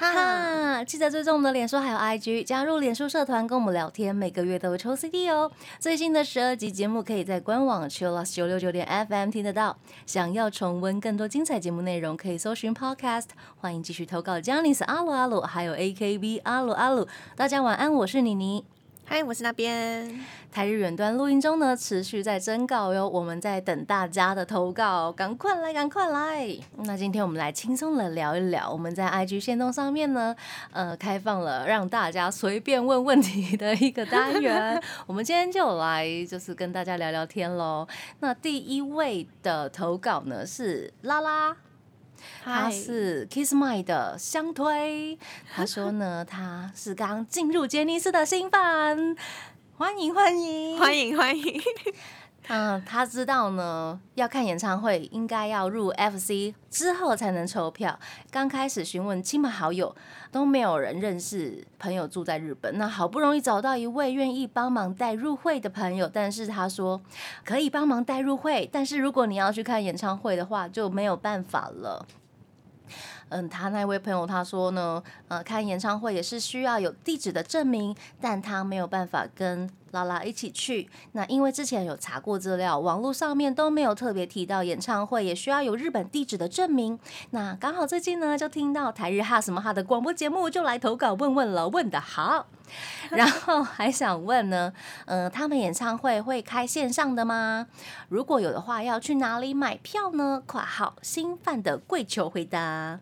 哈哈，记得追踪我们的脸书还有 IG，加入脸书社团跟我们聊天，每个月都会抽 CD 哦。最新的十二集节目可以在官网 Chillus 九六九点 FM 听得到。想要重温更多精彩节目内容，可以搜寻 Podcast。欢迎继续投稿 j a n i c e 阿鲁阿鲁，还有 AKB 阿鲁阿鲁。大家晚安，我是妮妮。嗨，我是那边台日远端录音中呢，持续在征稿哟，我们在等大家的投稿，赶快来，赶快来。那今天我们来轻松的聊一聊，我们在 IG 线动上面呢，呃，开放了让大家随便问问题的一个单元。我们今天就来就是跟大家聊聊天喽。那第一位的投稿呢是拉拉。他是 Kiss My 的相推，他说呢，他是刚进入杰尼斯的新粉，欢迎欢迎欢迎欢迎。嗯，他知道呢，要看演唱会应该要入 FC 之后才能抽票。刚开始询问亲朋好友，都没有人认识朋友住在日本。那好不容易找到一位愿意帮忙带入会的朋友，但是他说可以帮忙带入会，但是如果你要去看演唱会的话，就没有办法了。嗯，他那位朋友他说呢，呃，看演唱会也是需要有地址的证明，但他没有办法跟拉拉一起去。那因为之前有查过资料，网络上面都没有特别提到演唱会也需要有日本地址的证明。那刚好最近呢，就听到台日哈什么哈的广播节目，就来投稿问问了，问的好。然后还想问呢，呃，他们演唱会会开线上的吗？如果有的话，要去哪里买票呢？括号新范的跪求回答。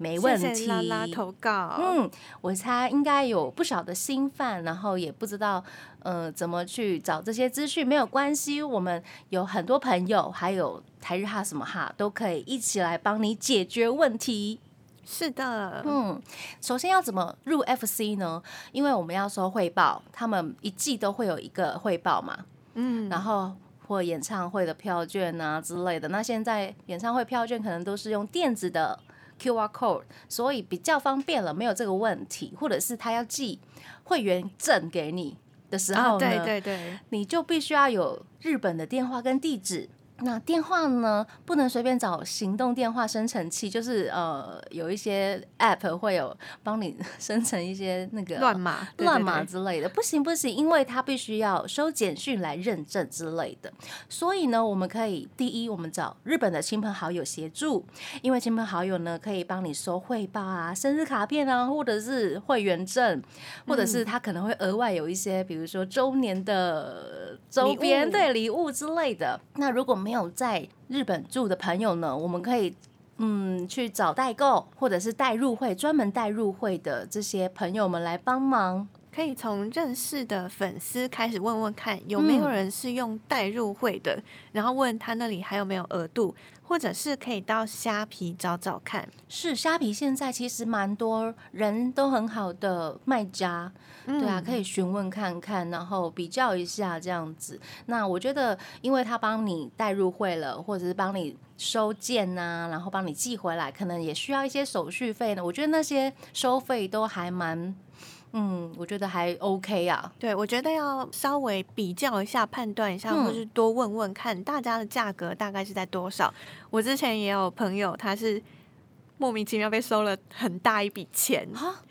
没问题，拉拉投稿。嗯，我猜应该有不少的新饭，然后也不知道呃怎么去找这些资讯，没有关系，我们有很多朋友，还有台日哈什么哈，都可以一起来帮你解决问题。是的，嗯，首先要怎么入 FC 呢？因为我们要收汇报，他们一季都会有一个汇报嘛，嗯，然后或演唱会的票券啊之类的。那现在演唱会票券可能都是用电子的。QR code，所以比较方便了，没有这个问题。或者是他要寄会员证给你的时候呢，对对对，你就必须要有日本的电话跟地址。那电话呢，不能随便找行动电话生成器，就是呃，有一些 app 会有帮你 生成一些那个乱码、乱码之类的，不行不行，因为它必须要收简讯来认证之类的。所以呢，我们可以第一，我们找日本的亲朋好友协助，因为亲朋好友呢可以帮你收汇报啊、生日卡片啊，或者是会员证，或者是他可能会额外有一些，比如说周年的周边对礼物之类的。那如果没有在日本住的朋友呢，我们可以嗯去找代购或者是代入会，专门代入会的这些朋友们来帮忙。可以从认识的粉丝开始问问看，有没有人是用代入会的，然后问他那里还有没有额度，或者是可以到虾皮找找看。是虾皮现在其实蛮多人都很好的卖家，对啊，可以询问看看，然后比较一下这样子。那我觉得，因为他帮你带入会了，或者是帮你收件呐，然后帮你寄回来，可能也需要一些手续费呢。我觉得那些收费都还蛮。嗯，我觉得还 OK 啊。对，我觉得要稍微比较一下、判断一下，或是多问问看大家的价格大概是在多少。我之前也有朋友，他是莫名其妙被收了很大一笔钱啊！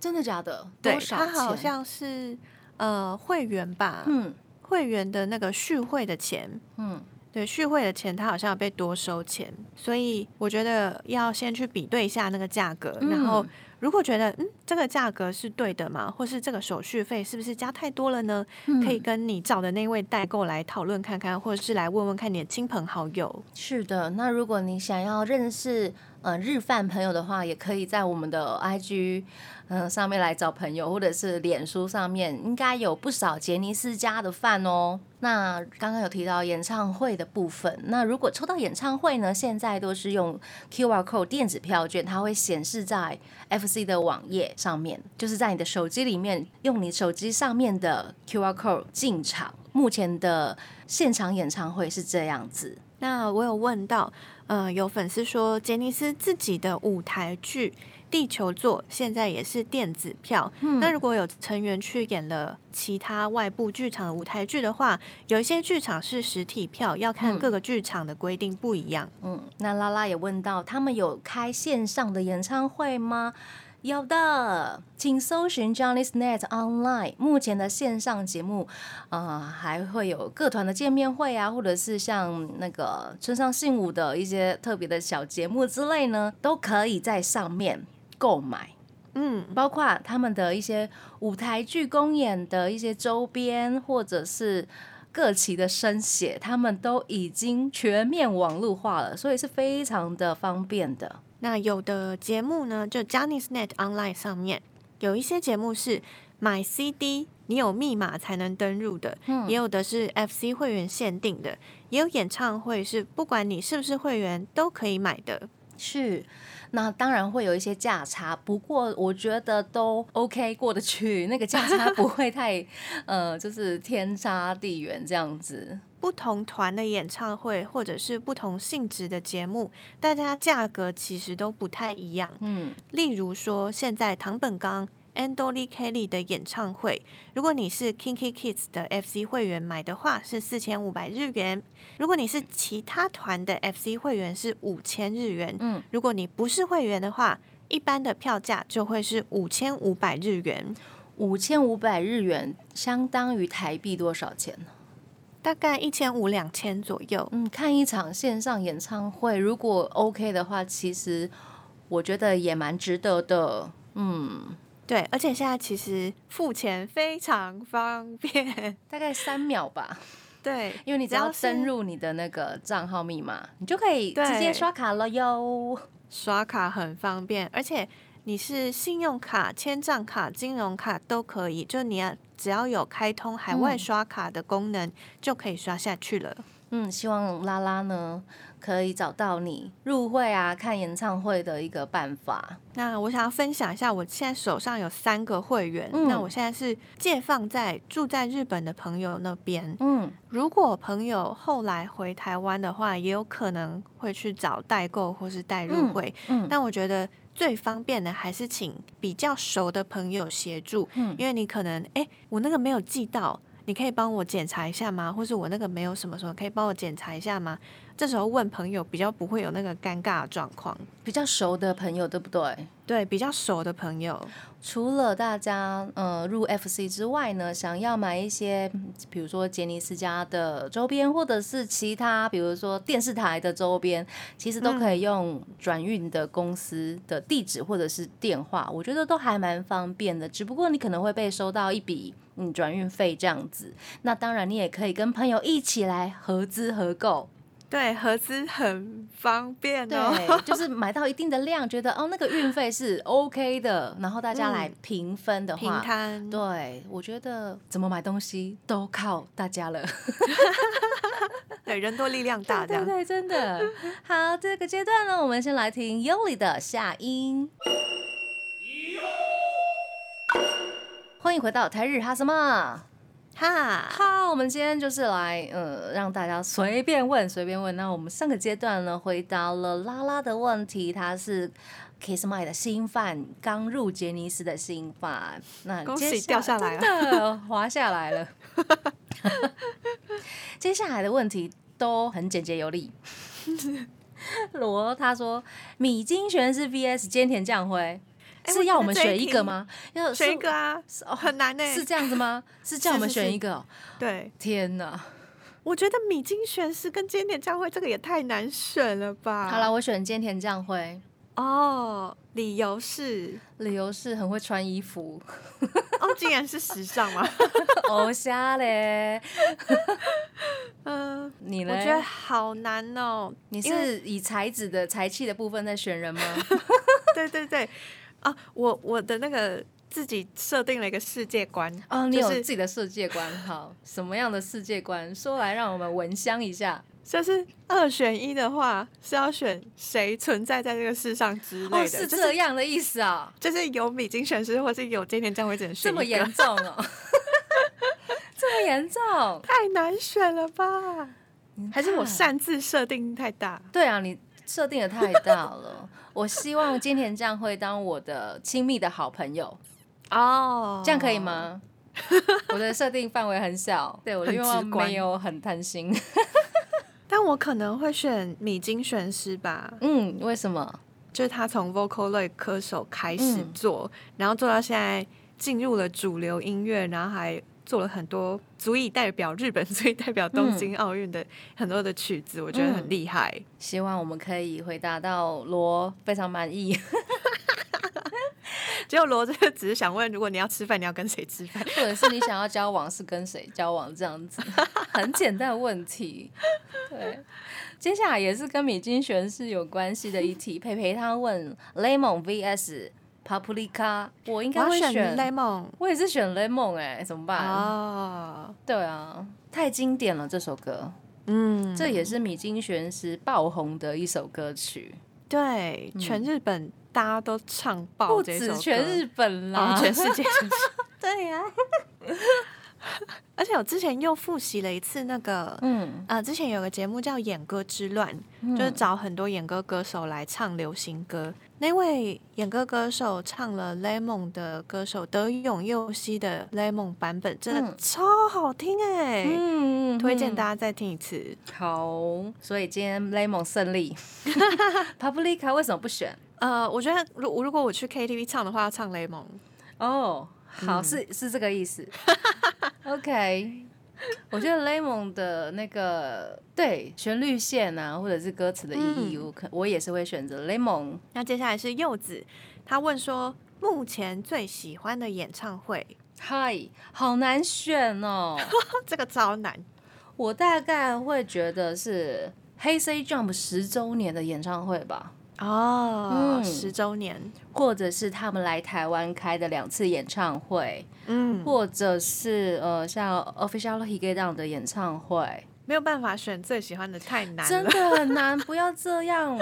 真的假的？对，他好像是呃会员吧，嗯，会员的那个续会的钱，嗯，对，续会的钱他好像有被多收钱，所以我觉得要先去比对一下那个价格，然后。如果觉得嗯这个价格是对的嘛，或是这个手续费是不是加太多了呢？可以跟你找的那位代购来讨论看看，或者是来问问看你的亲朋好友。是的，那如果你想要认识呃日饭朋友的话，也可以在我们的 IG。嗯，上面来找朋友，或者是脸书上面，应该有不少杰尼斯家的饭哦。那刚刚有提到演唱会的部分，那如果抽到演唱会呢，现在都是用 QR code 电子票券，它会显示在 FC 的网页上面，就是在你的手机里面用你手机上面的 QR code 进场。目前的现场演唱会是这样子。那我有问到，嗯，有粉丝说杰尼斯自己的舞台剧。地球座现在也是电子票，那如果有成员去演了其他外部剧场的舞台剧的话，有一些剧场是实体票，要看各个剧场的规定不一样。嗯，那拉拉也问到，他们有开线上的演唱会吗？有的，请搜寻 Johnny's Net Online。目前的线上节目，呃，还会有各团的见面会啊，或者是像那个村上信五的一些特别的小节目之类呢，都可以在上面。购买，嗯，包括他们的一些舞台剧公演的一些周边，或者是各旗的生写，他们都已经全面网络化了，所以是非常的方便的。那有的节目呢，就 Johnny's Net Online 上面有一些节目是买 CD，你有密码才能登入的，嗯，也有的是 FC 会员限定的，也有演唱会是不管你是不是会员都可以买的，是。那当然会有一些价差，不过我觉得都 OK 过得去，那个价差不会太，呃，就是天差地远这样子。不同团的演唱会或者是不同性质的节目，大家价格其实都不太一样。嗯，例如说现在唐本刚。Andoli Kelly 的演唱会，如果你是 Kinky Kids 的 FC 会员买的话，是四千五百日元；如果你是其他团的 FC 会员，是五千日元。嗯，如果你不是会员的话，一般的票价就会是五千五百日元。五千五百日元相当于台币多少钱呢？大概一千五两千左右。嗯，看一场线上演唱会，如果 OK 的话，其实我觉得也蛮值得的。嗯。对，而且现在其实付钱非常方便，大概三秒吧。对，因为你只要登入你的那个账号密码，你就可以直接刷卡了哟。刷卡很方便，而且你是信用卡、千账卡、金融卡都可以，就你要只要有开通海外刷卡的功能，就可以刷下去了。嗯，希望拉拉呢。可以找到你入会啊，看演唱会的一个办法。那我想要分享一下，我现在手上有三个会员。那我现在是借放在住在日本的朋友那边。嗯，如果朋友后来回台湾的话，也有可能会去找代购或是代入会。嗯，但我觉得最方便的还是请比较熟的朋友协助。嗯，因为你可能哎，我那个没有寄到，你可以帮我检查一下吗？或是我那个没有什么什么，可以帮我检查一下吗？这时候问朋友比较不会有那个尴尬的状况，比较熟的朋友对不对？对，比较熟的朋友。除了大家呃入 FC 之外呢，想要买一些比如说杰尼斯家的周边，或者是其他比如说电视台的周边，其实都可以用转运的公司的地址或者是电话，我觉得都还蛮方便的。只不过你可能会被收到一笔嗯转运费这样子。那当然你也可以跟朋友一起来合资合购。对，合资很方便哦。对，就 是买到一定的量，觉得哦那个运费是 OK 的，然后大家来平分的话，平摊。对，我觉得怎么买东西都靠大家了。对，人多力量大，这样对，真的。好，这个阶段呢，我们先来听 Yoli 的下音。欢迎回到台日哈什么？哈，哈，我们今天就是来，呃，让大家随便问，随便问。那我们上个阶段呢，回答了拉拉的问题，他是 Kiss My 的新饭，刚入杰尼斯的新饭。那恭喜掉下来了，滑下来了。接下来的问题都很简洁有力。罗他说，米津玄师 VS 菅田将晖。是要我们选一个吗？要选一个啊，很难呢。是这样子吗？是叫我们选一个？对，天哪！我觉得米津玄师跟菅田将晖这个也太难选了吧。好了，我选菅田将晖。哦，理由是理由是很会穿衣服。哦，竟然是时尚吗？哦，瞎嘞。嗯，你呢？我觉得好难哦。你是以才子的才气的部分在选人吗？对 对对。啊，我我的那个自己设定了一个世界观啊，你有自己的世界观，好，什么样的世界观？说来让我们闻香一下。就是二选一的话，是要选谁存在在这个世上之类的，是这样的意思啊？就是有米津玄师，或是有今年将会只能选这么严重哦，这么严重，太难选了吧？还是我擅自设定太大？对啊，你。设定的太大了。我希望金田将会当我的亲密的好朋友哦，这样可以吗？我的设定范围很小，对我的愿望没有很贪心。但我可能会选米津玄师吧。嗯，为什么？就是他从 vocal 类歌手开始做，然后做到现在进入了主流音乐，然后还做了很多足以代表日本、足以代表东京奥运的很多的曲子，我觉得很厉害。希望我们可以回答到罗非常满意。结果罗这个只是想问，如果你要吃饭，你要跟谁吃饭，或者是你想要交往是跟谁交往这样子，很简单的问题。对，接下来也是跟米津玄师有关系的一题。培培他问 Lemon vs Paprika，我应该会选 Lemon，我也是选 Lemon 哎，怎么办？啊，对啊，太经典了这首歌，嗯，这也是米津玄师爆红的一首歌曲，对，全日本。大家都唱爆这首歌，全日本啦，全世界。对呀，而且我之前又复习了一次那个，嗯啊，之前有个节目叫《演歌之乱》，就是找很多演歌歌手来唱流行歌。那位演歌歌手唱了《Lemon》的歌手德永佑希的《Lemon》版本，真的超好听哎！嗯，推荐大家再听一次。好，所以今天《Lemon》胜利。Publica 为什么不选？呃，我觉得如如果我去 KTV 唱的话，要唱 Lemon。哦，好，是是这个意思。OK，我觉得 Lemon 的那个对旋律线啊，或者是歌词的意义，我可我也是会选择 Lemon。那接下来是柚子，他问说目前最喜欢的演唱会。嗨，好难选哦，这个超难。我大概会觉得是黑 C Jump 十周年的演唱会吧。哦，十周年，或者是他们来台湾开的两次演唱会，嗯，或者是呃，像 Official Higedown 的演唱会，没有办法选最喜欢的，太难，真的很难，不要这样，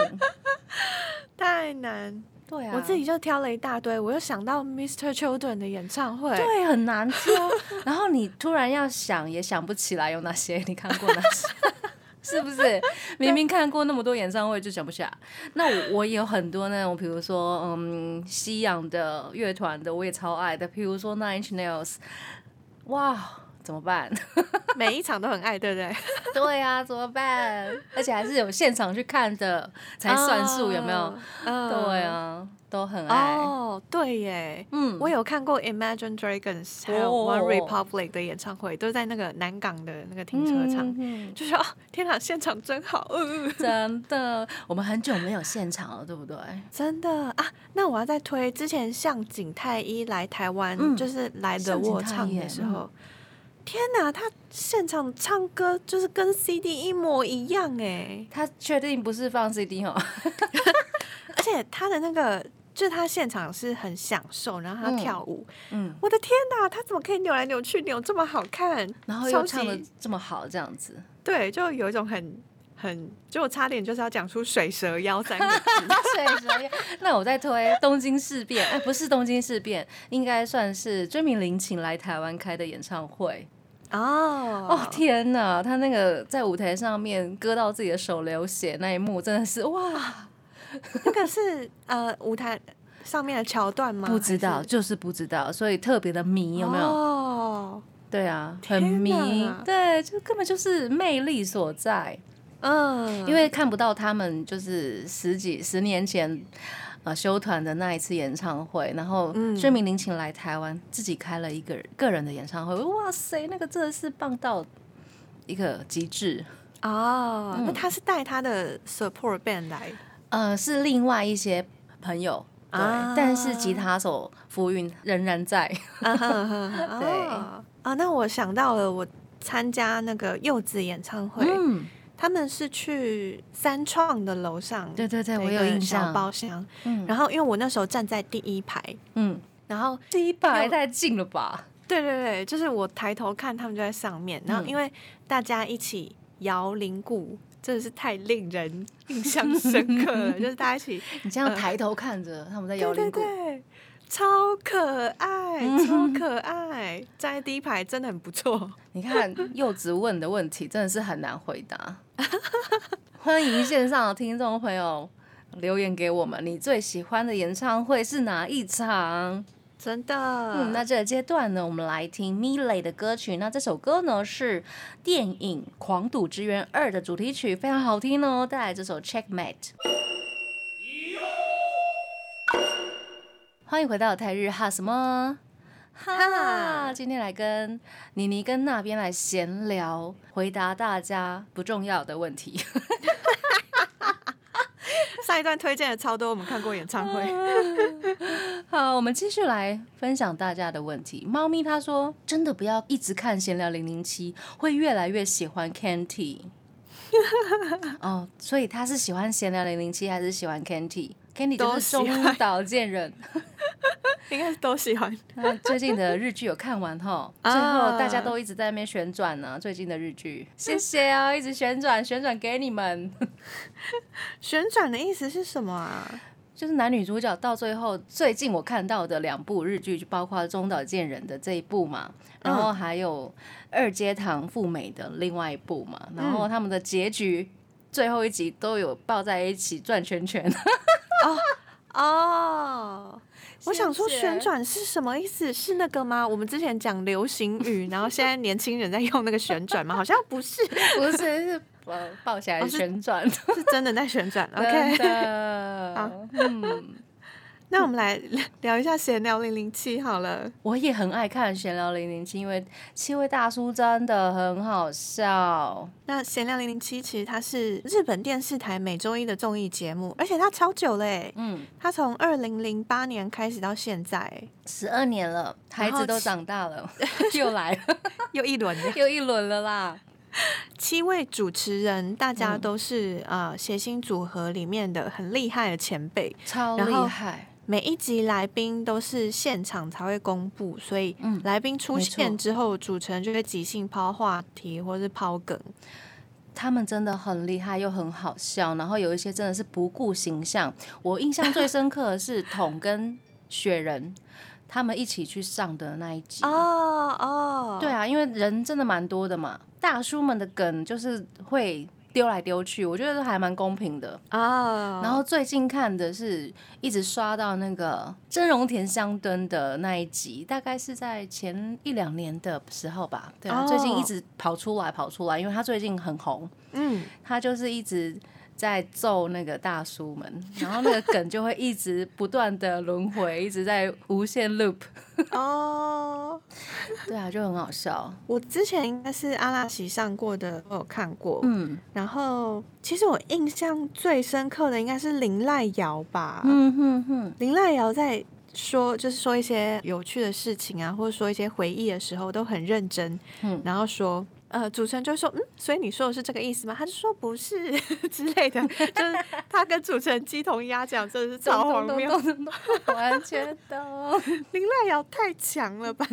太难，对啊，我自己就挑了一大堆，我又想到 Mr. Children 的演唱会，对，很难挑，然后你突然要想，也想不起来有哪些，你看过哪些？是不是 明明看过那么多演唱会就想不起来？那我我有很多那种，比如说嗯，西洋的乐团的，我也超爱的，比如说 Nine Inch Nails，哇，怎么办？每一场都很爱，对不对？对呀，怎么办？而且还是有现场去看的才算数，有没有？对啊。都很爱。哦，对耶，嗯，我有看过 Imagine Dragons 还有 One Republic 的演唱会，都在那个南港的那个停车场，就说哦，天哪，现场真好，真的，我们很久没有现场了，对不对？真的。啊，那我要再推之前向井太一来台湾，就是来的我唱的时候，天哪，他现场唱歌就是跟 CD 一模一样哎，他确定不是放 CD 哦，而且他的那个。就是他现场是很享受，然后他跳舞，嗯，我的天哪，他怎么可以扭来扭去，扭这么好看，然后又唱的这么好，这样子，对，就有一种很很，就我差点就是要讲出水蛇腰三个字，水蛇腰。那我在推东京事变，哎，不是东京事变，应该算是追名林檎来台湾开的演唱会。哦。哦天哪，他那个在舞台上面割到自己的手流血那一幕，真的是哇。那个是呃舞台上面的桥段吗？不知道，就是不知道，所以特别的迷，有没有？哦，对啊，很迷，对，就根本就是魅力所在。嗯，因为看不到他们就是十几十年前啊修团的那一次演唱会，然后薛明林请来台湾自己开了一个个人的演唱会，哇塞，那个真的是棒到一个极致哦。那他是带他的 support band 来。呃，是另外一些朋友，对，但是吉他手浮云仍然在。对啊，那我想到了，我参加那个柚子演唱会，嗯，他们是去三创的楼上，对对对，我有印象，包厢，嗯，然后因为我那时候站在第一排，嗯，然后第一排太近了吧？对对对，就是我抬头看他们就在上面，然后因为大家一起摇铃鼓。真的是太令人印象深刻了，就是大家一起，你这样抬头看着他们在摇铃鼓，超可爱，超可爱，站在第一排真的很不错。你看柚子问的问题真的是很难回答，欢迎线上的听众朋友留言给我们，你最喜欢的演唱会是哪一场？真的。嗯，那这个阶段呢，我们来听 Miley 的歌曲。那这首歌呢是电影《狂赌之渊二》的主题曲，非常好听哦。带来这首 Checkmate。欢迎回到台日哈什么哈？今天来跟妮妮跟那边来闲聊，回答大家不重要的问题。上一段推荐了超多，我们看过演唱会。好，我们继续来分享大家的问题。猫咪他说：“真的不要一直看闲聊零零七，会越来越喜欢 Canty。”哦，所以他是喜欢闲聊零零七，还是喜欢 Kenty？Kenty 就是中岛健人。应该是都喜欢。最近的日剧有看完哈，最后大家都一直在那边旋转呢。最近的日剧，谢谢啊，一直旋转旋转给你们。旋转的意思是什么啊？就是男女主角到最后，最近我看到的两部日剧，就包括中岛健人的这一部嘛，然后还有二阶堂富美的另外一部嘛，然后他们的结局最后一集都有抱在一起转圈圈。哦哦。我想说旋转是什么意思？是那个吗？我们之前讲流行语，然后现在年轻人在用那个旋转吗？好像不是，不是是呃抱起来旋转，是真的在旋转。OK，好，嗯。那我们来 聊一下闲聊零零七好了。我也很爱看闲聊零零七，因为七位大叔真的很好笑。那闲聊零零七其实它是日本电视台每周一的综艺节目，而且它超久嘞。嗯，它从二零零八年开始到现在，十二年了，孩子都长大了，又来了，又一轮，又一轮了啦。七位主持人，大家都是呃谐星组合里面的很厉害的前辈，超厉害。每一集来宾都是现场才会公布，所以来宾出现之后，主持人就会即兴抛话题或是抛梗。他们真的很厉害又很好笑，然后有一些真的是不顾形象。我印象最深刻的是桶跟雪人 他们一起去上的那一集。哦哦，对啊，因为人真的蛮多的嘛，大叔们的梗就是会。丢来丢去，我觉得都还蛮公平的啊。然后最近看的是一直刷到那个真荣田香敦的那一集，大概是在前一两年的时候吧。对啊，最近一直跑出来跑出来，因为他最近很红。嗯，他就是一直。在揍那个大叔们，然后那个梗就会一直不断的轮回，一直在无限 loop。哦，对啊，就很好笑。我之前应该是阿拉奇上过的，我有看过。嗯，然后其实我印象最深刻的应该是林濑瑶吧。嗯哼哼，林濑瑶在说，就是说一些有趣的事情啊，或者说一些回忆的时候，都很认真。嗯，然后说。呃，主持人就说，嗯，所以你说的是这个意思吗？他就说不是 之类的，就是他跟主持人鸡同鸭讲，真的是超荒谬，完全懂。林濑瑶太强了吧，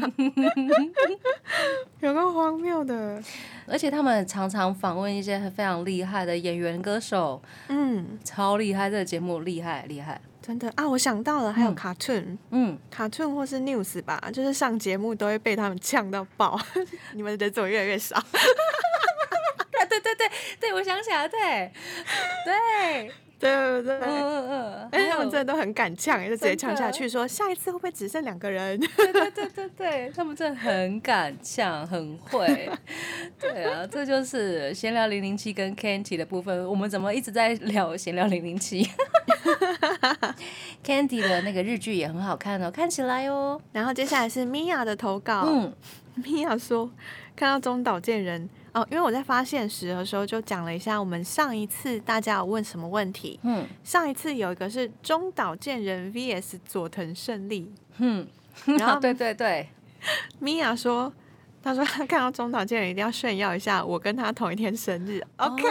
有个荒谬的，而且他们常常访问一些非常厉害的演员、歌手，嗯，超厉害，这个节目厉害厉害。真的啊，我想到了，还有 Cartoon，嗯，Cartoon 或是 news 吧，就是上节目都会被他们呛到爆。你们人怎么越来越少？对对对对对，我想起来，对对。对不对？嗯嗯，哎，他们真的都很敢呛，就直接呛下去，说下一次会不会只剩两个人？对对对对对，他们真的很敢呛，很会。对啊，这就是闲聊零零七跟 Candy 的部分。我们怎么一直在聊闲聊零零七？Candy 的那个日剧也很好看哦，看起来哦。然后接下来是 Mia 的投稿，嗯，Mia 说看到中岛健人。哦，因为我在发现时的时候就讲了一下，我们上一次大家有问什么问题？嗯，上一次有一个是中岛健人 VS 佐藤胜利。嗯，然后 对对对，米娅说，他说他看到中岛健人一定要炫耀一下，我跟他同一天生日。OK，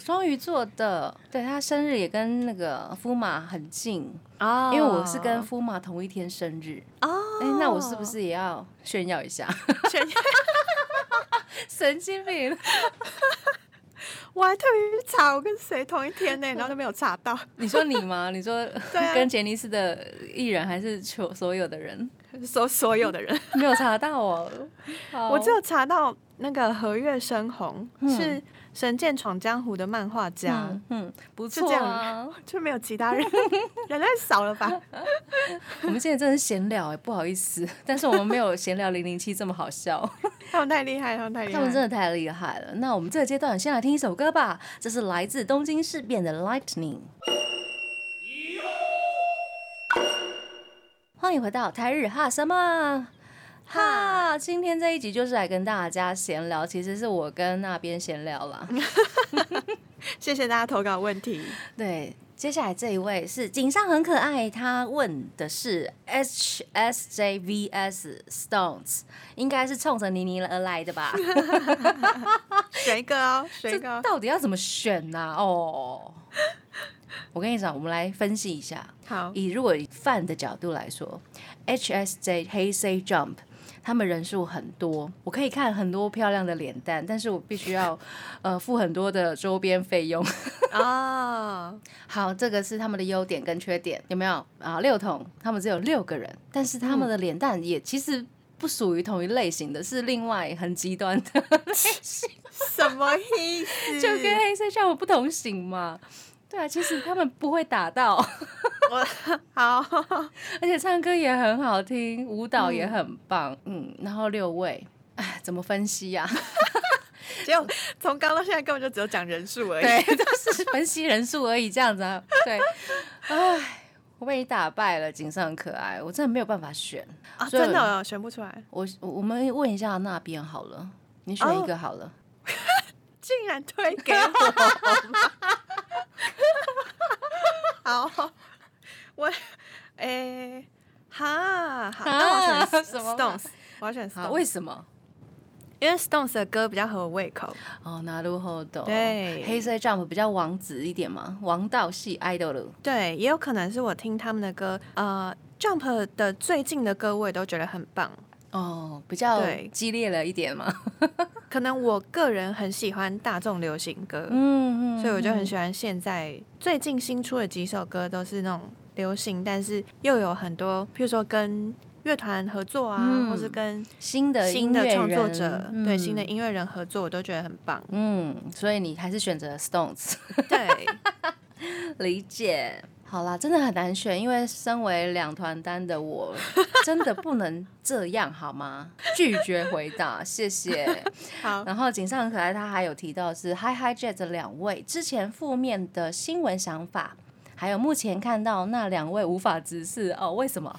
双鱼座的，对他生日也跟那个夫马很近哦，因为我是跟夫马同一天生日哦。哎，那我是不是也要炫耀一下？炫耀。神经病！我还特别去查我跟谁同一天呢，然后都没有查到。你说你吗？你说跟杰尼斯的艺人还是所所有的人？所所有的人，没有查到哦。我只有查到那个和月生红是。《神剑闯江湖》的漫画家，嗯，不错啊，就没有其他人，人太少了吧？我们现在真的闲聊哎，不好意思，但是我们没有闲聊零零七这么好笑。他们太厉害，他们太厉害，他们真的太厉害了。那我们这个阶段先来听一首歌吧，这是来自东京事变的《Lightning》。欢迎回到台日哈什么？哈，今天这一集就是来跟大家闲聊，其实是我跟那边闲聊了。谢谢大家投稿问题。对，接下来这一位是井上很可爱，他问的是 H S J V S Stones，应该是冲着妮妮而来的吧？选一个哦，选一个，到底要怎么选呢？哦，我跟你讲，我们来分析一下。好，以如果以范的角度来说，H S J Hey Say Jump。他们人数很多，我可以看很多漂亮的脸蛋，但是我必须要呃付很多的周边费用啊。好，这个是他们的优点跟缺点，有没有啊？六桶他们只有六个人，但是他们的脸蛋也其实不属于同一类型的，是另外很极端的类型。什么意思？就跟黑色像我不同型嘛。对啊，其实他们不会打到，我好，而且唱歌也很好听，舞蹈也很棒，嗯，然后六位，哎，怎么分析呀？就从刚到现在根本就只有讲人数而已，对，就是分析人数而已，这样子啊？对，哎，我被你打败了，景色很可爱，我真的没有办法选啊，真的选不出来。我我们问一下那边好了，你选一个好了，竟然推给我。好，我，诶，哈，那我选 Stones，我要选 Stones，为什么？因为 Stones 的歌比较合我胃口。哦，那如何的？对，黑色 Jump 比较王子一点嘛，王道系 idol。对，也有可能是我听他们的歌，呃，Jump 的最近的歌我也都觉得很棒。哦，比较激烈了一点嘛。可能我个人很喜欢大众流行歌，嗯嗯，所以我就很喜欢现在最近新出的几首歌，都是那种流行，但是又有很多，譬如说跟乐团合作啊，或是跟新的新的创作者，对新的音乐人合作，我都觉得很棒。嗯，所以你还是选择 Stones，对，理解。好啦，真的很难选，因为身为两团单的我，真的不能这样好吗？拒绝回答，谢谢。好，然后井上很可爱，他还有提到是 Hi Hi Jet 两位之前负面的新闻想法，还有目前看到那两位无法直视哦，为什么？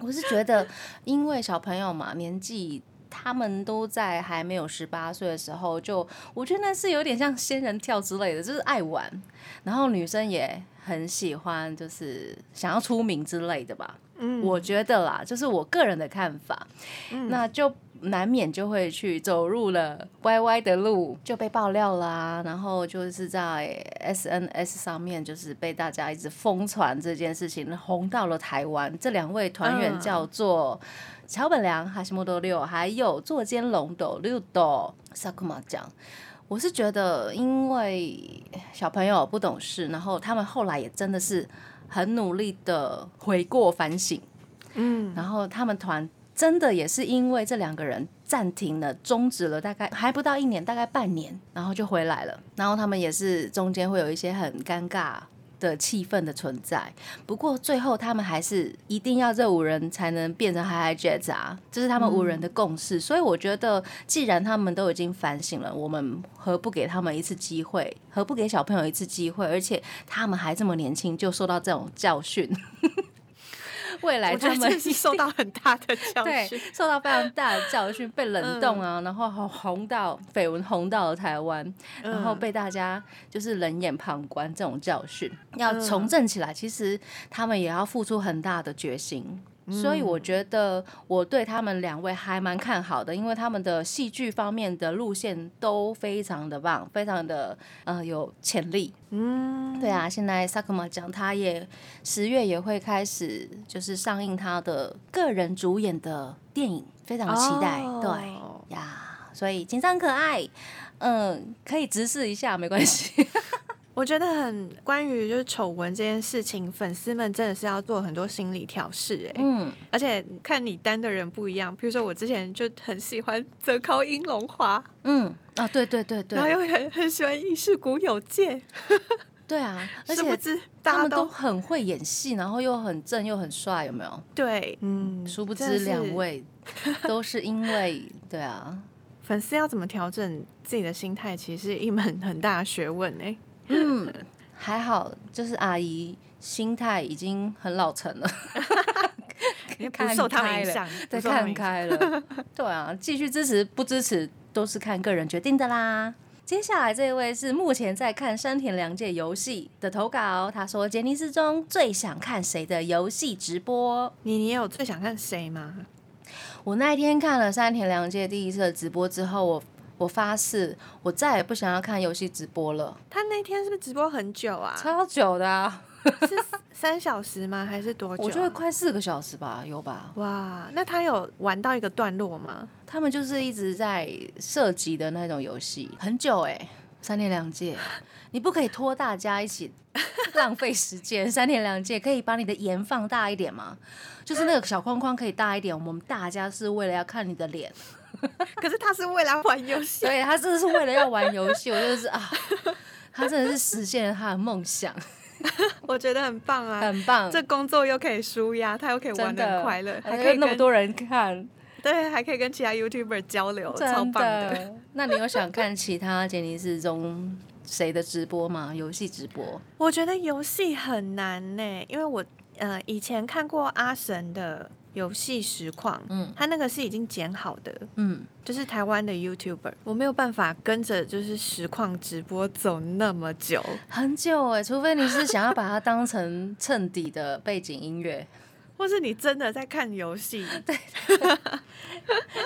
我是觉得，因为小朋友嘛，年纪。他们都在还没有十八岁的时候，就我觉得那是有点像仙人跳之类的，就是爱玩，然后女生也很喜欢，就是想要出名之类的吧。嗯，我觉得啦，就是我个人的看法，那就难免就会去走入了歪歪的路，就被爆料啦。然后就是在 SNS 上面，就是被大家一直疯传这件事情，红到了台湾。这两位团员叫做。桥本良、哈西莫多六，还有座间龙斗六斗萨库玛讲，我是觉得，因为小朋友不懂事，然后他们后来也真的是很努力的回过反省，嗯，然后他们团真的也是因为这两个人暂停了、终止了，大概还不到一年，大概半年，然后就回来了，然后他们也是中间会有一些很尴尬。的气氛的存在，不过最后他们还是一定要这五人才能变成 Hi Hi Jets 啊，这是他们五人的共识。所以我觉得，既然他们都已经反省了，我们何不给他们一次机会？何不给小朋友一次机会？而且他们还这么年轻，就受到这种教训。未来他们是受到很大的 教训，受到非常大的教训，被冷冻啊，然后红到绯闻红到了台湾，然后被大家就是冷眼旁观这种教训，要重振起来，其实他们也要付出很大的决心。所以我觉得我对他们两位还蛮看好的，因为他们的戏剧方面的路线都非常的棒，非常的呃有潜力。嗯，对啊，现在萨克玛讲他也十月也会开始就是上映他的个人主演的电影，非常期待。对呀，所以紧张可爱，嗯，可以直视一下没关系。我觉得很关于就是丑闻这件事情，粉丝们真的是要做很多心理调试哎。嗯，而且看你单的人不一样，比如说我之前就很喜欢泽靠英龙华，嗯啊，对对对对，然后又很很喜欢伊势谷有界。对啊，而且他们都很会演戏，然后又很正又很帅，有没有？对，嗯，殊不知两位 都是因为对啊，粉丝要怎么调整自己的心态，其实是一门很大的学问呢。嗯，还好，就是阿姨心态已经很老成了，不受他们影响，再看开了。对啊，继续支持不支持都是看个人决定的啦。接下来这一位是目前在看山田凉介游戏的投稿，他说杰尼斯中最想看谁的游戏直播？你你有最想看谁吗？我那一天看了山田凉介第一次的直播之后，我我发誓我再也不想要看游戏直播了。他那天是不是直播很久啊？超久的啊！是 三小时吗？还是多久？我觉得快四个小时吧，有吧？哇，那他有玩到一个段落吗？他们就是一直在射击的那种游戏，很久哎，三天两届，你不可以拖大家一起浪费时间。三天两届可以把你的眼放大一点吗？就是那个小框框可以大一点，我们大家是为了要看你的脸。可是他是为了玩游戏，对他真的是为了要玩游戏，我就是啊，他真的是实现了他的梦想。我觉得很棒啊，很棒！这工作又可以舒压，他又可以玩的快乐，还可以那么多人看，对，还可以跟其他 YouTuber 交流，超棒的。那你有想看其他杰尼斯中谁的直播吗？游戏直播？我觉得游戏很难呢，因为我呃以前看过阿神的。游戏实况，嗯，他那个是已经剪好的，嗯，就是台湾的 YouTuber，我没有办法跟着就是实况直播走那么久，很久哎，除非你是想要把它当成衬底的背景音乐。或是你真的在看游戏，对，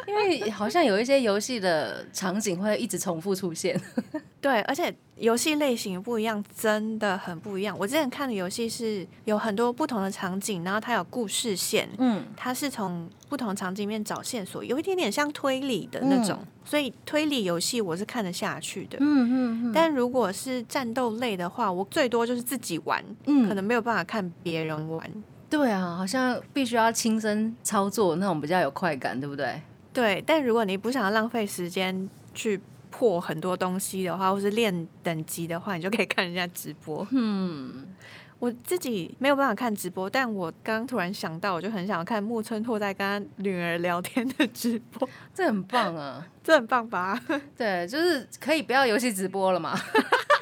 因为好像有一些游戏的场景会一直重复出现，对，而且游戏类型不一样，真的很不一样。我之前看的游戏是有很多不同的场景，然后它有故事线，嗯，它是从不同场景里面找线索，有一点点像推理的那种，所以推理游戏我是看得下去的，嗯嗯。但如果是战斗类的话，我最多就是自己玩，嗯，可能没有办法看别人玩。对啊，好像必须要亲身操作那种比较有快感，对不对？对，但如果你不想要浪费时间去破很多东西的话，或是练等级的话，你就可以看人家直播。嗯，我自己没有办法看直播，但我刚刚突然想到，我就很想要看木村拓哉跟他女儿聊天的直播，这很棒啊，这很棒吧？对，就是可以不要游戏直播了嘛，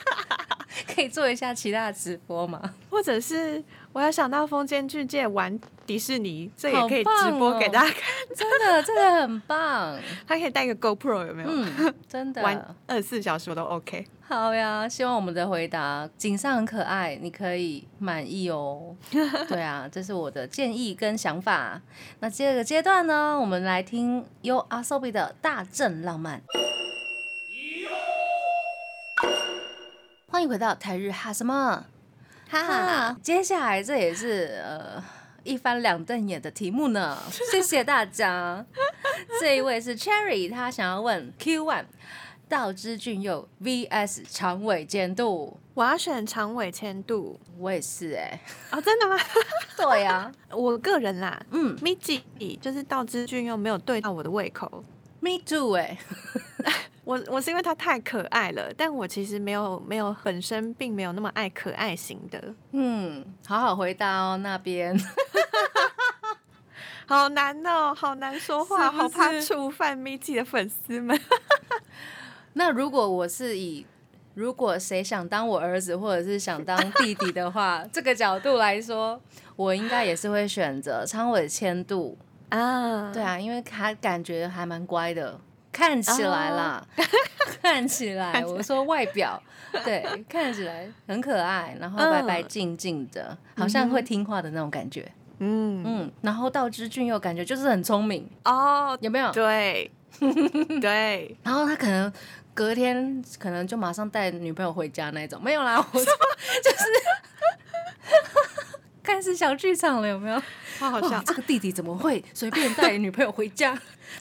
可以做一下其他的直播嘛，或者是。我还想到风间巨介玩迪士尼，这也可以直播给大家看，真的，真的很棒。他可以带个 GoPro 有没有？嗯，真的，玩二十四小时我都 OK。好呀，希望我们的回答景上很可爱，你可以满意哦。对啊，这是我的建议跟想法。那第二个阶段呢，我们来听 U Asobi 的大正浪漫。欢迎回到台日哈什么？哈。哈，接下来这也是呃一翻两瞪眼的题目呢，谢谢大家。这一位是 Cherry，他想要问 Q One，道之俊佑 VS 长尾监督，我要选长尾监督，我也是哎，哦真的吗？对呀，我个人啦，嗯，Miji 就是道之俊佑没有对到我的胃口，Me too 哎。我我是因为他太可爱了，但我其实没有没有本身并没有那么爱可爱型的。嗯，好好回答哦，那边 好难哦，好难说话，好怕触犯咪记的粉丝们。那如果我是以如果谁想当我儿子或者是想当弟弟的话，这个角度来说，我应该也是会选择昌伟千度啊。对啊，因为他感觉还蛮乖的。看起来啦，看起来，我说外表，对，看起来很可爱，然后白白净净的，好像会听话的那种感觉。嗯。嗯，然后道之俊又感觉就是很聪明。哦，有没有？对。对，然后他可能隔天可能就马上带女朋友回家那种，没有啦，我说 就是。开始小剧场了，有没有？好好笑！这个弟弟怎么会随便带女朋友回家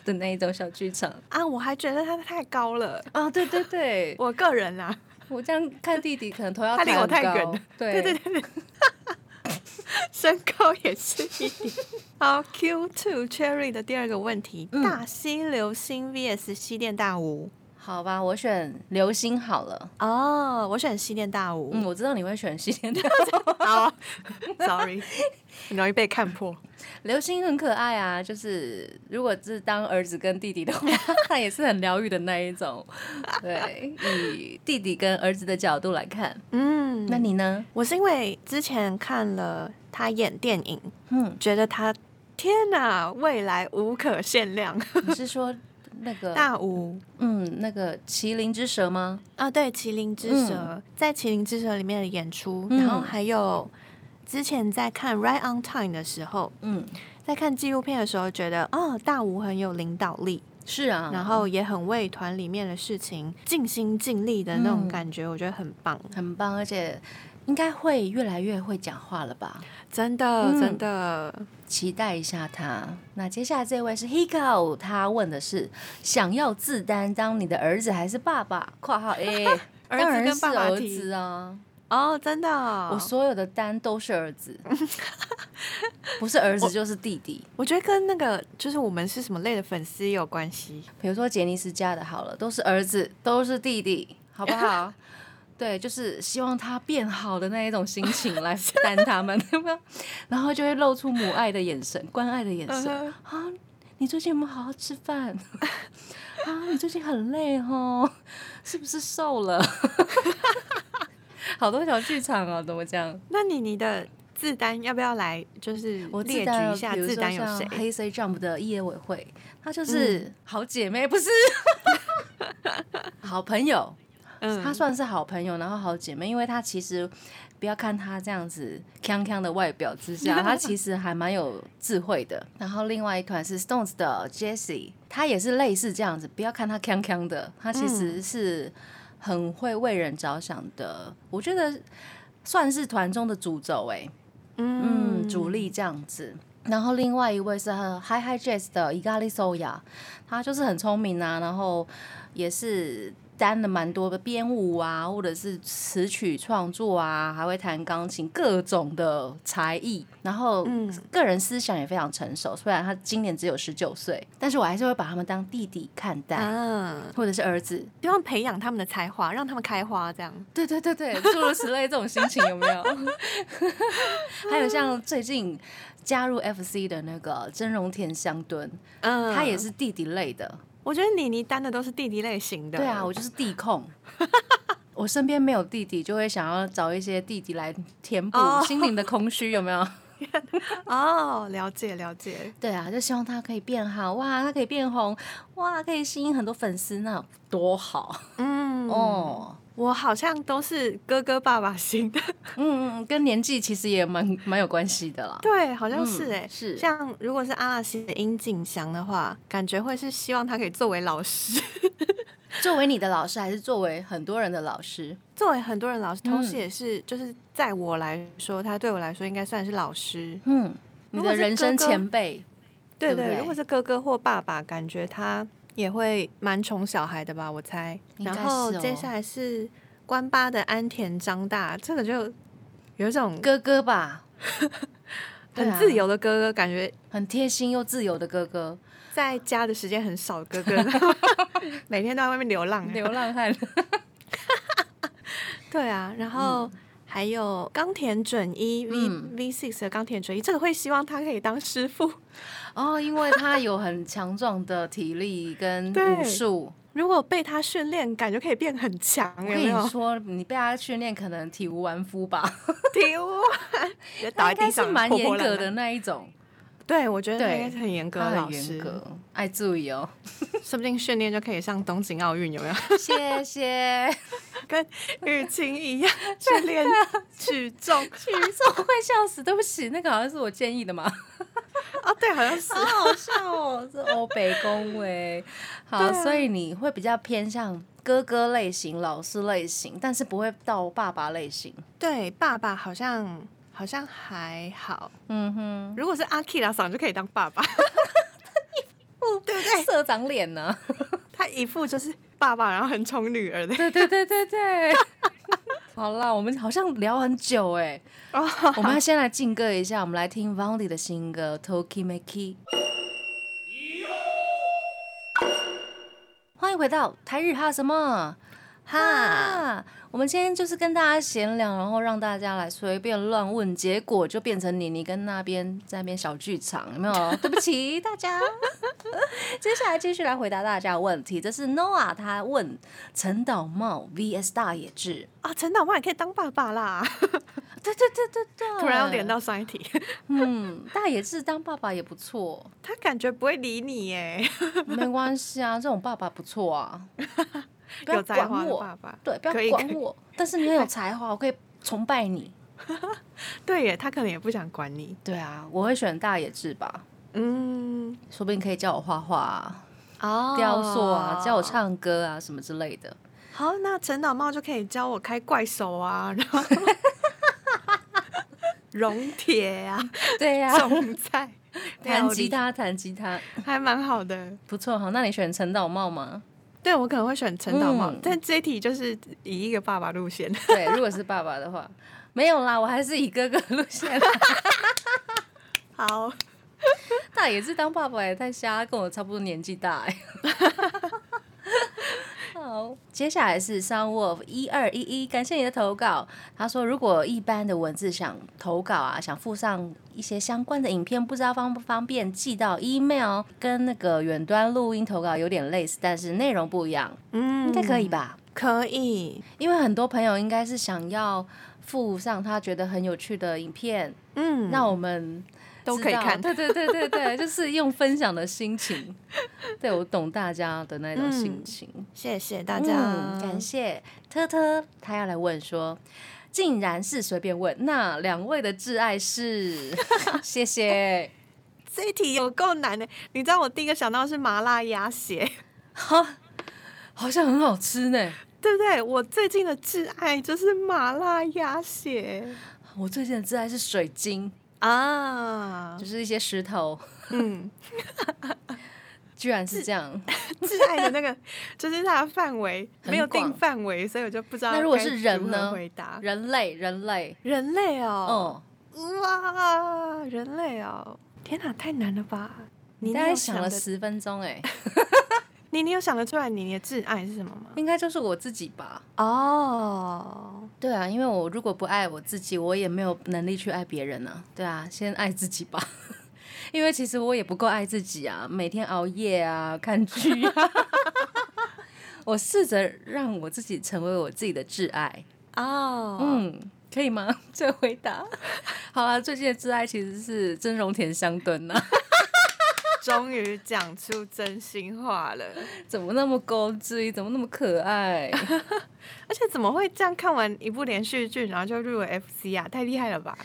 的那一种小剧场啊？我还觉得他太高了啊！对对对，我个人啊，我这样看弟弟，可能头要他离我太高远了。对对对对，身高也是一点。好，Q two Cherry 的第二个问题：大溪流星 VS 西电大屋。好吧，我选流星好了。哦，我选西电大舞。嗯，我知道你会选西电大舞。好，Sorry，很容易被看破。流星很可爱啊，就是如果是当儿子跟弟弟的话，他也是很疗愈的那一种。对，以弟弟跟儿子的角度来看，嗯，那你呢？我是因为之前看了他演电影，嗯，觉得他天哪，未来无可限量。你是说？那个大吴，嗯，那个麒麟之蛇吗？啊，对，麒麟之蛇在麒麟之蛇里面的演出，然后还有之前在看《Right on Time》的时候，嗯，在看纪录片的时候，觉得哦，大吴很有领导力，是啊，然后也很为团里面的事情尽心尽力的那种感觉，我觉得很棒，很棒，而且。应该会越来越会讲话了吧？真的，真的，期待一下他。那接下来这位是 Hiko，他问的是想要自担当你的儿子还是爸爸？括号 A，儿子跟爸爸儿子啊。哦，真的，我所有的单都是儿子，不是儿子就是弟弟。我觉得跟那个就是我们是什么类的粉丝有关系。比如说杰尼斯家的，好了，都是儿子，都是弟弟，好不好？对，就是希望他变好的那一种心情来 担他们？然后就会露出母爱的眼神、关爱的眼神啊！你最近有没有好好吃饭？啊，你最近很累哦，是不是瘦了？好多小剧场啊，怎么讲？那你你的自担要不要来？就是我列举一下自担有谁？黑色 Jump 的业委会，她就是好姐妹，不是好朋友。她算是好朋友，然后好姐妹，因为她其实不要看她这样子锵锵的外表之下，她其实还蛮有智慧的。然后另外一团是 Stones 的 Jessie，她也是类似这样子，不要看她锵锵的，她其实是很会为人着想的。我觉得算是团中的主轴哎，嗯，主力这样子。然后另外一位是 Hi Hi Jazz 的 Igali Soya，他就是很聪明啊，然后也是。担了蛮多的编舞啊，或者是词曲创作啊，还会弹钢琴，各种的才艺。然后，个人思想也非常成熟。虽然他今年只有十九岁，但是我还是会把他们当弟弟看待，或者是儿子，希望培养他们的才华，让他们开花。这样，对对对对，诸如此类这种心情有没有？还有像最近加入 FC 的那个真容田香敦，嗯，他也是弟弟类的。我觉得妮妮担的都是弟弟类型的。对啊，我就是弟控。我身边没有弟弟，就会想要找一些弟弟来填补心灵的空虚，有没有？哦，了解了解。对啊，就希望他可以变好哇，他可以变红哇，可以吸引很多粉丝，那多好。嗯哦。我好像都是哥哥爸爸型的，嗯嗯，跟年纪其实也蛮蛮有关系的啦。对，好像是哎，是像如果是阿拉西的殷景祥的话，感觉会是希望他可以作为老师，作为你的老师，还是作为很多人的老师？作为很多人老师，同时也是就是在我来说，他对我来说应该算是老师。嗯，你的人生前辈，对对，如果是哥哥或爸爸，感觉他。也会蛮宠小孩的吧，我猜。然后接下来是关八的安田张大，这个就有一种哥哥吧，很自由的哥哥，感觉很贴心又自由的哥哥，在家的时间很少，哥哥 每天都在外面流浪，流浪汉。对啊，然后还有冈田准一 V V Six 的冈田准一，这个会希望他可以当师傅。哦，因为他有很强壮的体力跟 武术，如果被他训练，感觉可以变很强。我跟你说，你被他训练，可能体无完肤吧？体无完，倒在地上，蛮严格的那一种。对，我觉得他应该是很严格的老师，爱注意哦。说不定训练就可以上东京奥运，有没有？谢谢。跟雨晴一样 去练 举重，举重会笑死。对不起，那个好像是我建议的嘛。啊，对，好像是，好好笑哦，是欧北恭维。好，所以你会比较偏向哥哥类型、老师类型，但是不会到爸爸类型。对，爸爸好像。好像还好，嗯哼。如果是阿 K 拉嗓就可以当爸爸，对不对？社长脸呢？他一副就是爸爸，然后很宠女儿的。对对对对对。好了，我们好像聊很久哎，我们要先来敬歌一下，我们来听 Vandy 的新歌《Tokimaki》。欢迎回到台日哈什么哈。我们今天就是跟大家闲聊，然后让大家来随便乱问，结果就变成你你跟那边在那边小剧场，有没有？对不起大家。接下来继续来回答大家的问题，这是 Noah 他问陈导茂 VS 大野智啊，陈导茂也可以当爸爸啦。对对对对对，突然要连到上一题。嗯，大野智当爸爸也不错，他感觉不会理你耶。没关系啊，这种爸爸不错啊。有才华的爸爸，对，不要管我。但是你很有才华，我可以崇拜你。对耶，他可能也不想管你。对啊，我会选大野智吧。嗯，说不定可以教我画画啊，雕塑啊，教我唱歌啊，什么之类的。好，那陈导茂就可以教我开怪手啊，然后 熔铁啊，对呀，种菜，弹吉他，弹吉他，还蛮好的，不错。好，那你选陈导茂吗？对，我可能会选陈导茂，但这题就是以一个爸爸路线。对，如果是爸爸的话，没有啦，我还是以哥哥路线。好，那也是当爸爸也太瞎，跟我差不多年纪大哎。好，接下来是 Sun Wolf 一二一一，感谢你的投稿。他说，如果一般的文字想投稿啊，想附上一些相关的影片，不知道方不方便寄到 email，跟那个远端录音投稿有点类似，但是内容不一样。嗯，应该可以吧？可以，因为很多朋友应该是想要附上他觉得很有趣的影片。嗯，那我们。都可以看，对对对对对，就是用分享的心情，对我懂大家的那种心情。谢谢大家，感谢特特，他要来问说，竟然是随便问，那两位的挚爱是？谢谢，这一题有够难的。你知道我第一个想到是麻辣鸭血，哈，好像很好吃呢，对不对？我最近的挚爱就是麻辣鸭血，我最近的挚爱是水晶。啊，就是一些石头，嗯，居然是这样，挚爱的那个 就是它的范围没有定范围，所以我就不知道。那如果是人呢？回答人类，人类，人类哦，嗯，哇，人类哦，天哪，太难了吧？你大概想了十分钟哎。你你有想得出来你的挚爱是什么吗？应该就是我自己吧。哦，对啊，因为我如果不爱我自己，我也没有能力去爱别人呢。对啊，先爱自己吧。因为其实我也不够爱自己啊，每天熬夜啊，看剧啊。我试着让我自己成为我自己的挚爱。哦，嗯，可以吗？这回答。好了，最近的挚爱其实是真荣田香敦呐。终于讲出真心话了，怎么那么高知？怎么那么可爱？而且怎么会这样？看完一部连续剧，然后就入围 FC 啊？太厉害了吧！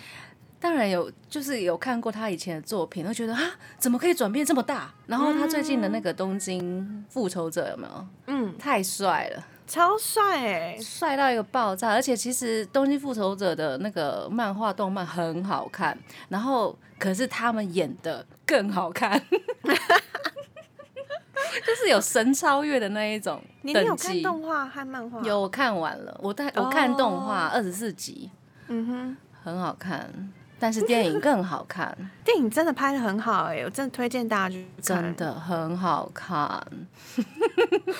当然有，就是有看过他以前的作品，都觉得啊，怎么可以转变这么大？然后他最近的那个《东京复仇者》有没有？嗯，太帅了。超帅哎，帅到一个爆炸！而且其实《东京复仇者》的那个漫画动漫很好看，然后可是他们演的更好看，就是有神超越的那一种。你有看动画和漫画？有，我看完了。我带我看动画二十四集，嗯哼，很好看。但是电影更好看，电影真的拍的很好哎，我真的推荐大家去看，真的很好看。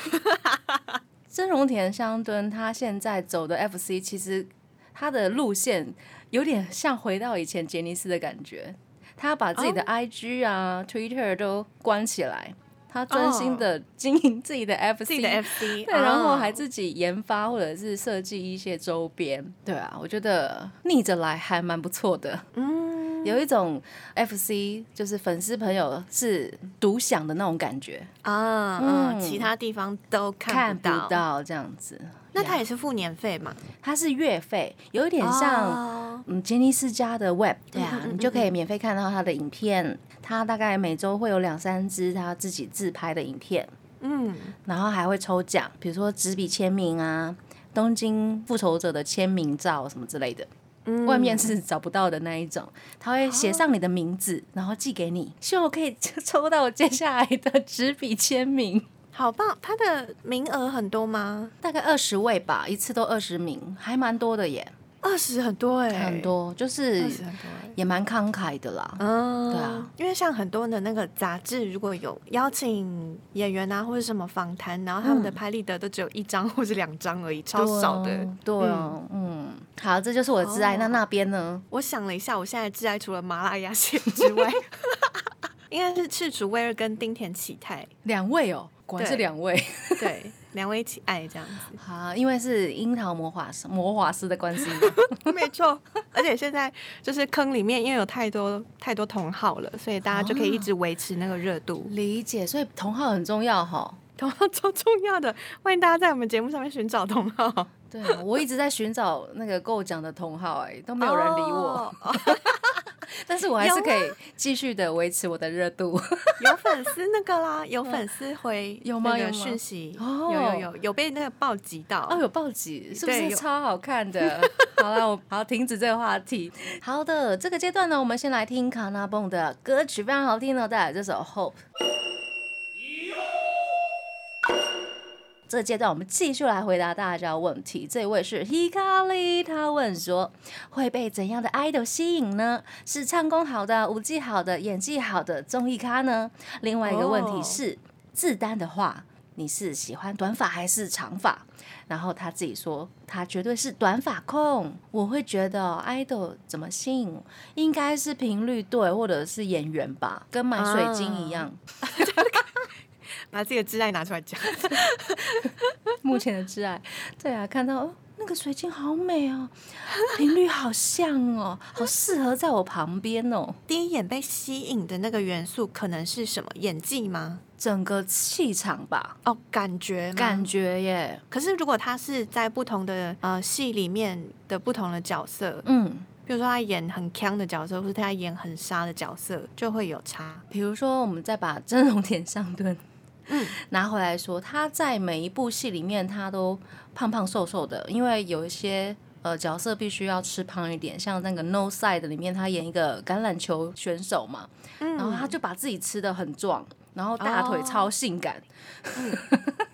真荣田香敦，他现在走的 FC，其实他的路线有点像回到以前杰尼斯的感觉。他把自己的 IG 啊、Twitter 都关起来，他专心的经营自己的 FC，自己的 FC，对，然后还自己研发或者是设计一些周边。对啊，我觉得逆着来还蛮不错的。嗯。有一种 FC，就是粉丝朋友是独享的那种感觉啊，嗯，其他地方都看不到这样子。那他也是付年费嘛？他是月费，有一点像嗯杰尼斯家的 Web，对啊，你就可以免费看到他的影片。他大概每周会有两三支他自己自拍的影片，嗯，然后还会抽奖，比如说纸笔签名啊，东京复仇者的签名照什么之类的。外面是找不到的那一种，他会写上你的名字，然后寄给你，希望我可以 抽到接下来的纸笔签名。好棒！他的名额很多吗？大概二十位吧，一次都二十名，还蛮多的耶。二十很多哎，很多就是也蛮慷慨的啦。嗯，对啊，因为像很多的那个杂志，如果有邀请演员啊或者什么访谈，然后他们的拍立得都只有一张或者两张而已，超少的。对，嗯，好，这就是我的挚爱。那那边呢？我想了一下，我现在挚爱除了麻辣鸭血之外，应该是赤楚威尔跟丁田启泰两位哦。果然是两位，对，两位一起爱这样子。好，因为是樱桃魔法师魔法师的关系，没错。而且现在就是坑里面，因为有太多太多同号了，所以大家就可以一直维持那个热度。理解，所以同号很重要哈，同号超重要的。欢迎大家在我们节目上面寻找同号。对，我一直在寻找那个够奖的同号，哎，都没有人理我。但是我还是可以继续的维持我的热度。有粉丝那个啦，有粉丝回有吗？有讯息哦，有有有有被那个暴击到哦，有暴击，是不是超好看的？好了，我好停止这个话题。好的，这个阶段呢，我们先来听卡纳蹦的歌曲，非常好听的，带来这首 Hope。这个阶段，我们继续来回答大家的问题。这位是 Hikari，他问说：会被怎样的 idol 吸引呢？是唱功好的、舞技好的、演技好的综艺咖呢？另外一个问题是，自单的话，你是喜欢短发还是长发？然后他自己说，他绝对是短发控。我会觉得 idol 怎么吸引，应该是频率对，或者是演员吧，跟买水晶一样。把自己的挚爱拿出来讲，目前的挚爱，对啊，看到哦那个水晶好美哦，频率好像哦，好适合在我旁边哦。第一眼被吸引的那个元素可能是什么？演技吗？整个气场吧？哦，感觉，感觉耶。可是如果他是在不同的呃戏里面的不同的角色，嗯，比如说他演很强的角色，或是他演很杀的角色，就会有差。比如说，我们再把真容点上顿。嗯，拿回来说，他在每一部戏里面，他都胖胖瘦瘦的，因为有一些呃角色必须要吃胖一点，像那个 No Side 里面，他演一个橄榄球选手嘛，然后他就把自己吃的很壮，然后大腿超性感，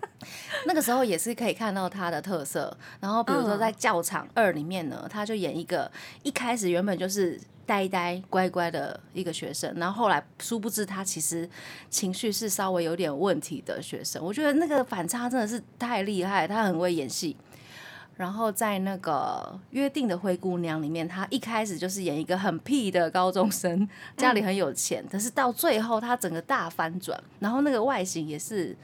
那个时候也是可以看到他的特色。然后比如说在教场二里面呢，他就演一个一开始原本就是。呆呆乖乖的一个学生，然后后来殊不知他其实情绪是稍微有点问题的学生。我觉得那个反差真的是太厉害，他很会演戏。然后在那个约定的灰姑娘里面，他一开始就是演一个很屁的高中生，家里很有钱，可是到最后他整个大翻转，然后那个外形也是。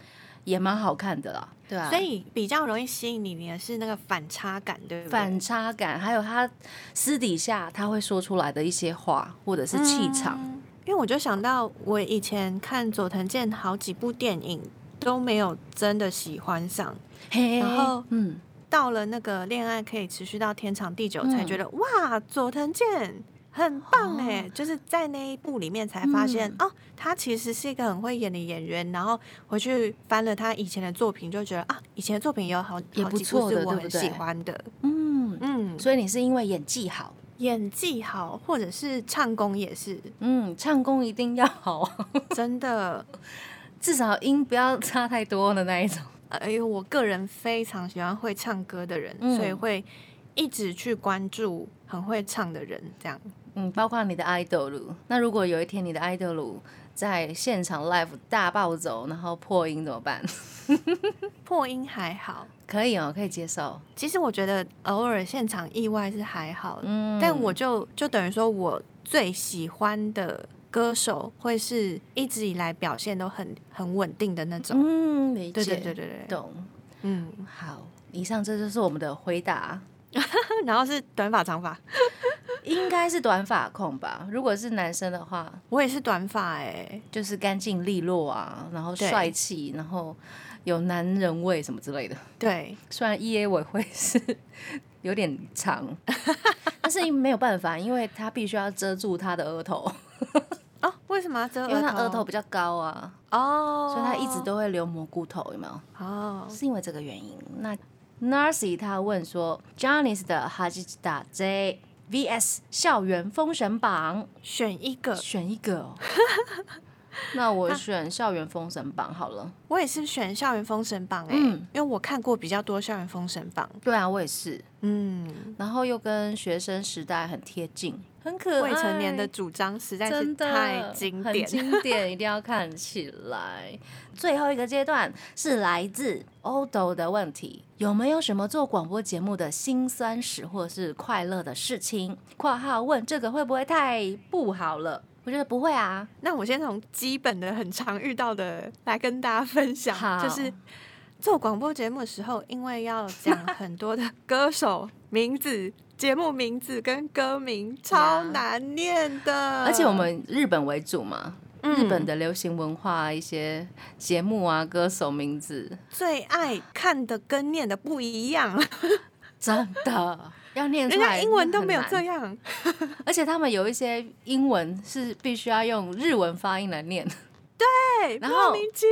也蛮好看的啦，对啊，所以比较容易吸引你的是那个反差感，对不对？反差感，还有他私底下他会说出来的一些话，或者是气场。因为我就想到，我以前看佐藤健好几部电影都没有真的喜欢上，然后嗯，到了那个恋爱可以持续到天长地久，才觉得哇，佐藤健。很棒哎，就是在那一部里面才发现哦，他其实是一个很会演的演员。然后回去翻了他以前的作品，就觉得啊，以前的作品有好也不错的，我很喜欢的。嗯嗯，所以你是因为演技好，演技好，或者是唱功也是。嗯，唱功一定要好，真的，至少音不要差太多的那一种。哎呦，我个人非常喜欢会唱歌的人，所以会一直去关注很会唱的人，这样。嗯，包括你的 idol，那如果有一天你的 idol 在现场 live 大暴走，然后破音怎么办？破音还好，可以哦，可以接受。其实我觉得偶尔现场意外是还好，嗯，但我就就等于说我最喜欢的歌手会是一直以来表现都很很稳定的那种。嗯，没对对对对对，懂。嗯，好，以上这就是我们的回答。然后是短发长发。应该是短发控吧。如果是男生的话，我也是短发哎，就是干净利落啊，然后帅气，然后有男人味什么之类的。对，虽然 E A 委会是有点长，但是没有办法，因为他必须要遮住他的额头。哦，为什么要遮？因为他额头比较高啊。哦，所以他一直都会留蘑菇头，有没有？哦，是因为这个原因。那 Narcy 他问说，Johnny's 的 Hajita J。V.S. 校园封神榜，选一个，选一个。那我选校园封神榜好了。我也是选校园封神榜哎，因为我看过比较多校园封神榜。对啊，我也是。嗯，然后又跟学生时代很贴近，很可爱。未成年的主张实在是太经典，经典一定要看起来。最后一个阶段是来自 Odo 的问题：有没有什么做广播节目的辛酸史，或是快乐的事情？（括号问这个会不会太不好了？）我觉得不会啊。那我先从基本的、很常遇到的来跟大家分享，就是做广播节目的时候，因为要讲 很多的歌手名字、节目名字跟歌名，超难念的。而且我们日本为主嘛，日本的流行文化一些节目啊，歌手名字最爱看的跟念的不一样，真的。要念出来，英文都没有这样，而且他们有一些英文是必须要用日文发音来念，对，然后莫名其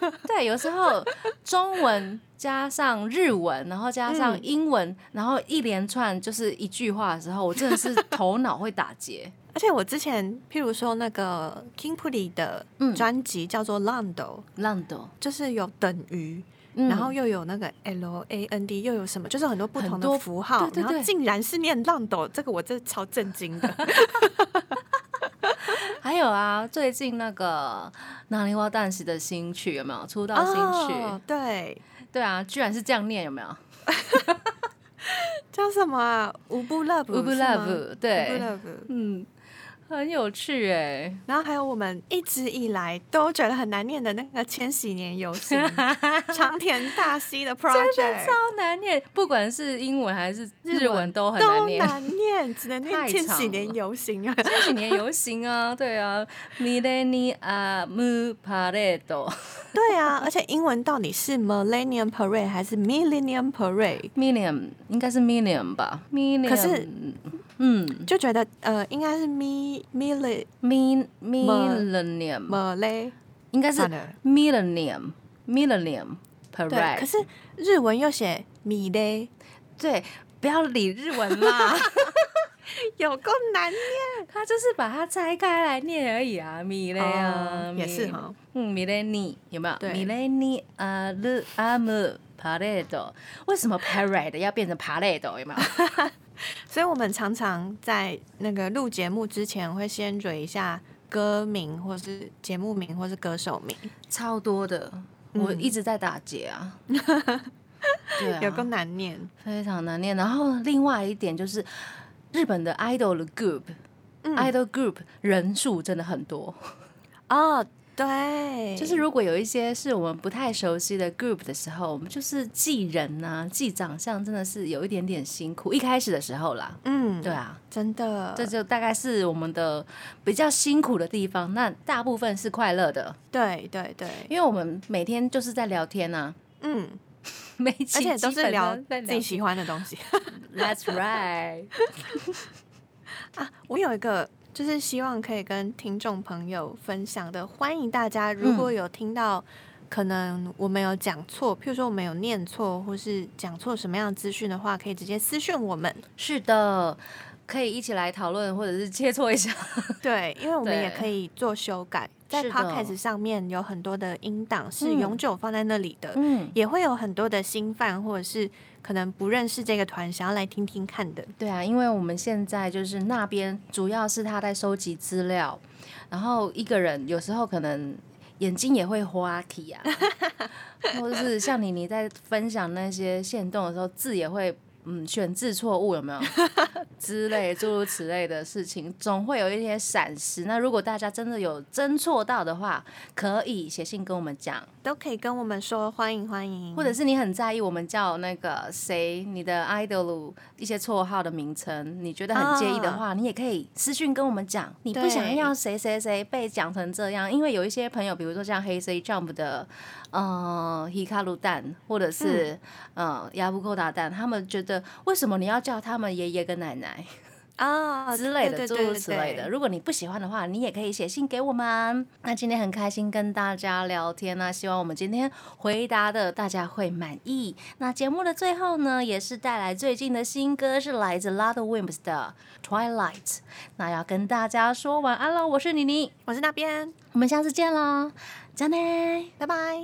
妙。对，有时候中文加上日文，然后加上英文，然后一连串就是一句话的时候，我真的是头脑会打结。而且我之前，譬如说那个 King Puli 的专辑叫做 Lando，Lando 就是有等于。然后又有那个 L A N D，又有什么？就是很多不同的符号，然后竟然是念浪斗，这个我真超震惊的。还有啊，最近那个哪里花旦时的新曲有没有出道新曲？对对啊，居然是这样念，有没有？叫什么啊？无不 love，无不 love，对，嗯。很有趣哎，然后还有我们一直以来都觉得很难念的那个千禧年游行，长田大西的 project 超难念，不管是英文还是日文都很难念，难念，只能念千禧年游行啊，千禧年游行啊，对啊，millennium parade，对啊，而且英文到底是 millennium parade 还是 millennium parade？millennium 应该是 millennium 吧，millennium。可是。嗯，就觉得呃，应该是 mi millennium millennium，应该是 millennium millennium parade。可是日文又写米嘞，对，不要理日文啦，有够难念。他就是把它拆开来念而已啊，米嘞啊，也是哈，嗯，米嘞尼有没有？米嘞尼啊了啊么 parade，为什么 parade 要变成 parade 有没有？所以，我们常常在那个录节目之前，会先蕊一下歌名，或是节目名，或是歌手名，超多的。我一直在打结啊，对，有个难念，非常难念。然后，另外一点就是，日本的 idol group，idol group 人数真的很多 哦。对，就是如果有一些是我们不太熟悉的 group 的时候，我们就是记人呐，记长相，真的是有一点点辛苦。一开始的时候啦，嗯，对啊，真的，这就大概是我们的比较辛苦的地方。那大部分是快乐的，对对对，因为我们每天就是在聊天呐，嗯，每而且都是聊自己喜欢的东西。That's right。啊，我有一个。就是希望可以跟听众朋友分享的，欢迎大家如果有听到可能我们有讲错，譬如说我们有念错，或是讲错什么样的资讯的话，可以直接私讯我们。是的，可以一起来讨论，或者是切磋一下。对，因为我们也可以做修改。在 Podcast 上面有很多的音档是永久放在那里的，嗯，也会有很多的新饭或者是可能不认识这个团，想要来听听看的。对啊，因为我们现在就是那边主要是他在收集资料，然后一个人有时候可能眼睛也会花题啊，或者是像你你在分享那些线动的时候字也会。嗯，选字错误有没有 之类诸如此类的事情，总会有一些闪失。那如果大家真的有真错到的话，可以写信跟我们讲，都可以跟我们说，欢迎欢迎。或者是你很在意我们叫那个谁，你的 idol 一些绰号的名称，你觉得很介意的话，你也可以私讯跟我们讲，你不想要谁谁谁被讲成这样，因为有一些朋友，比如说像黑 C Jump 的。嗯，希卡鲁蛋，或者是嗯，亚布扣达蛋，他们觉得为什么你要叫他们爷爷跟奶奶？啊 之类的，诸如此类的。如果你不喜欢的话，你也可以写信给我们。那今天很开心跟大家聊天呢，希望我们今天回答的大家会满意。那节目的最后呢，也是带来最近的新歌，是来自 o d Wimps 的 Twilight。那要跟大家说晚安喽，我是妮妮，我是那边，我们下次见喽，再见，拜拜。